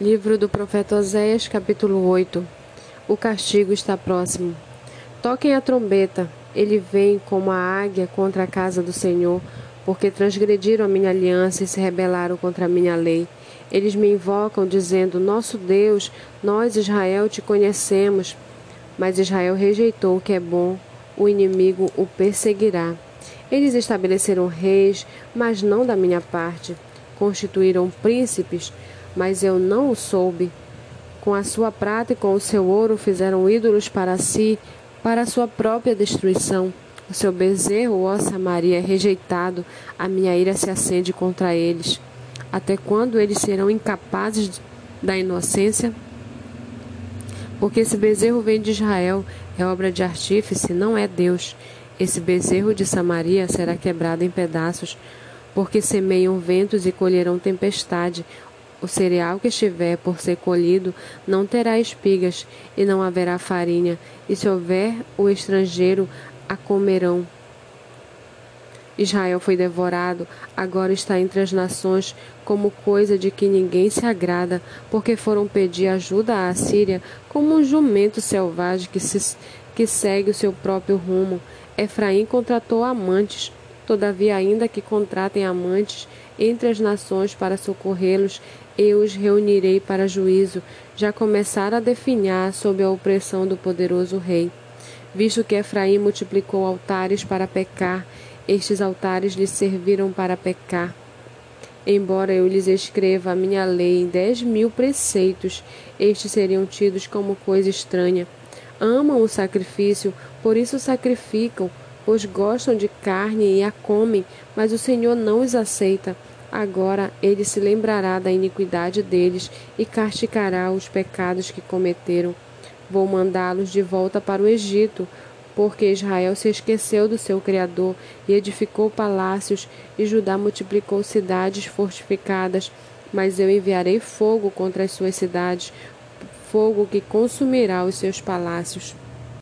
Livro do profeta Oséias, capítulo 8 O castigo está próximo. Toquem a trombeta, ele vem como a águia contra a casa do Senhor, porque transgrediram a minha aliança e se rebelaram contra a minha lei. Eles me invocam, dizendo: Nosso Deus, nós, Israel, te conhecemos. Mas Israel rejeitou o que é bom, o inimigo o perseguirá. Eles estabeleceram reis, mas não da minha parte. Constituíram príncipes, mas eu não o soube. Com a sua prata e com o seu ouro fizeram ídolos para si, para a sua própria destruição. O seu bezerro, ó Samaria, é rejeitado, a minha ira se acende contra eles. Até quando eles serão incapazes da inocência? Porque esse bezerro vem de Israel, é obra de artífice, não é Deus. Esse bezerro de Samaria será quebrado em pedaços, porque semeiam ventos e colherão tempestade. O cereal que estiver por ser colhido não terá espigas, e não haverá farinha, e se houver o estrangeiro, a comerão. Israel foi devorado, agora está entre as nações como coisa de que ninguém se agrada, porque foram pedir ajuda à Síria como um jumento selvagem que, se, que segue o seu próprio rumo. Efraim contratou amantes, todavia, ainda que contratem amantes entre as nações para socorrê-los, eu os reunirei para juízo, já começaram a definhar sob a opressão do poderoso rei. Visto que Efraim multiplicou altares para pecar, estes altares lhes serviram para pecar. Embora eu lhes escreva a minha lei em dez mil preceitos, estes seriam tidos como coisa estranha. Amam o sacrifício, por isso sacrificam, pois gostam de carne e a comem, mas o Senhor não os aceita. Agora ele se lembrará da iniquidade deles e castigará os pecados que cometeram. Vou mandá-los de volta para o Egito, porque Israel se esqueceu do seu Criador e edificou palácios, e Judá multiplicou cidades fortificadas. Mas eu enviarei fogo contra as suas cidades, fogo que consumirá os seus palácios.